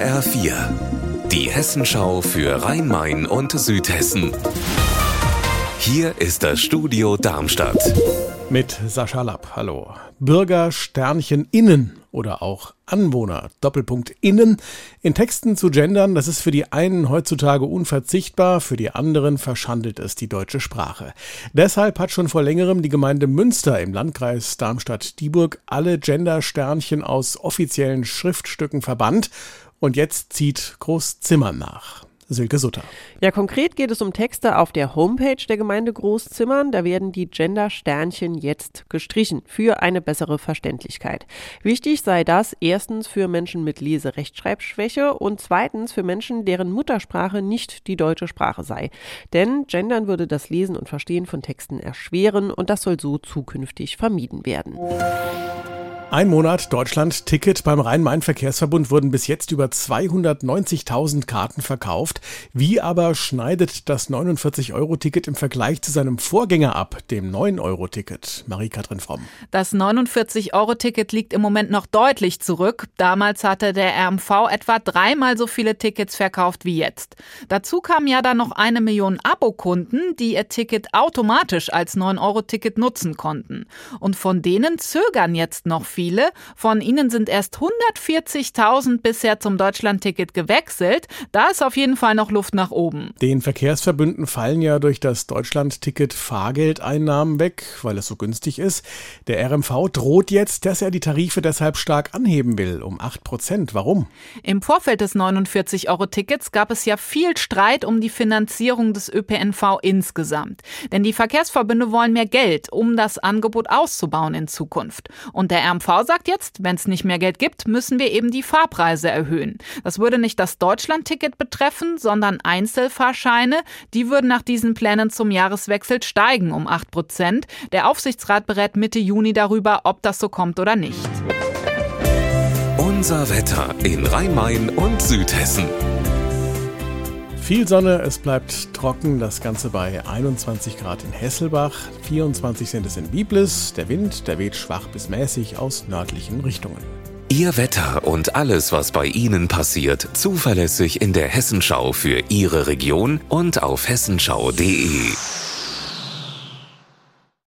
HR4, die Hessenschau für Rhein-Main und Südhessen. Hier ist das Studio Darmstadt. Mit Sascha Lapp, hallo. Bürger Sternchen innen oder auch Anwohner Doppelpunkt innen in Texten zu gendern, das ist für die einen heutzutage unverzichtbar, für die anderen verschandelt es die deutsche Sprache. Deshalb hat schon vor längerem die Gemeinde Münster im Landkreis Darmstadt-Dieburg alle Gender-Sternchen aus offiziellen Schriftstücken verbannt und jetzt zieht Groß Zimmern nach. Silke Sutter. Ja, konkret geht es um Texte auf der Homepage der Gemeinde Großzimmern. Da werden die Gender-Sternchen jetzt gestrichen für eine bessere Verständlichkeit. Wichtig sei das erstens für Menschen mit Lese-Rechtschreibschwäche und zweitens für Menschen, deren Muttersprache nicht die deutsche Sprache sei. Denn Gendern würde das Lesen und Verstehen von Texten erschweren und das soll so zukünftig vermieden werden. Ein Monat Deutschland-Ticket beim Rhein-Main-Verkehrsverbund wurden bis jetzt über 290.000 Karten verkauft. Wie aber schneidet das 49-Euro-Ticket im Vergleich zu seinem Vorgänger ab, dem 9-Euro-Ticket? Marie-Kathrin Fromm. Das 49-Euro-Ticket liegt im Moment noch deutlich zurück. Damals hatte der RMV etwa dreimal so viele Tickets verkauft wie jetzt. Dazu kamen ja dann noch eine Million Abokunden, die ihr Ticket automatisch als 9-Euro-Ticket nutzen konnten. Und von denen zögern jetzt noch viele viele. Von ihnen sind erst 140.000 bisher zum Deutschlandticket gewechselt. Da ist auf jeden Fall noch Luft nach oben. Den Verkehrsverbünden fallen ja durch das Deutschlandticket Fahrgeldeinnahmen weg, weil es so günstig ist. Der RMV droht jetzt, dass er die Tarife deshalb stark anheben will, um 8 Prozent. Warum? Im Vorfeld des 49-Euro-Tickets gab es ja viel Streit um die Finanzierung des ÖPNV insgesamt. Denn die Verkehrsverbünde wollen mehr Geld, um das Angebot auszubauen in Zukunft. Und der RMV sagt jetzt, wenn es nicht mehr Geld gibt, müssen wir eben die Fahrpreise erhöhen. Das würde nicht das Deutschlandticket betreffen, sondern Einzelfahrscheine. Die würden nach diesen Plänen zum Jahreswechsel steigen um 8 Prozent. Der Aufsichtsrat berät Mitte Juni darüber, ob das so kommt oder nicht. Unser Wetter in Rhein-Main und Südhessen. Viel Sonne, es bleibt trocken, das Ganze bei 21 Grad in Hesselbach, 24 sind es in Biblis, der Wind, der weht schwach bis mäßig aus nördlichen Richtungen. Ihr Wetter und alles, was bei Ihnen passiert, zuverlässig in der Hessenschau für Ihre Region und auf hessenschau.de.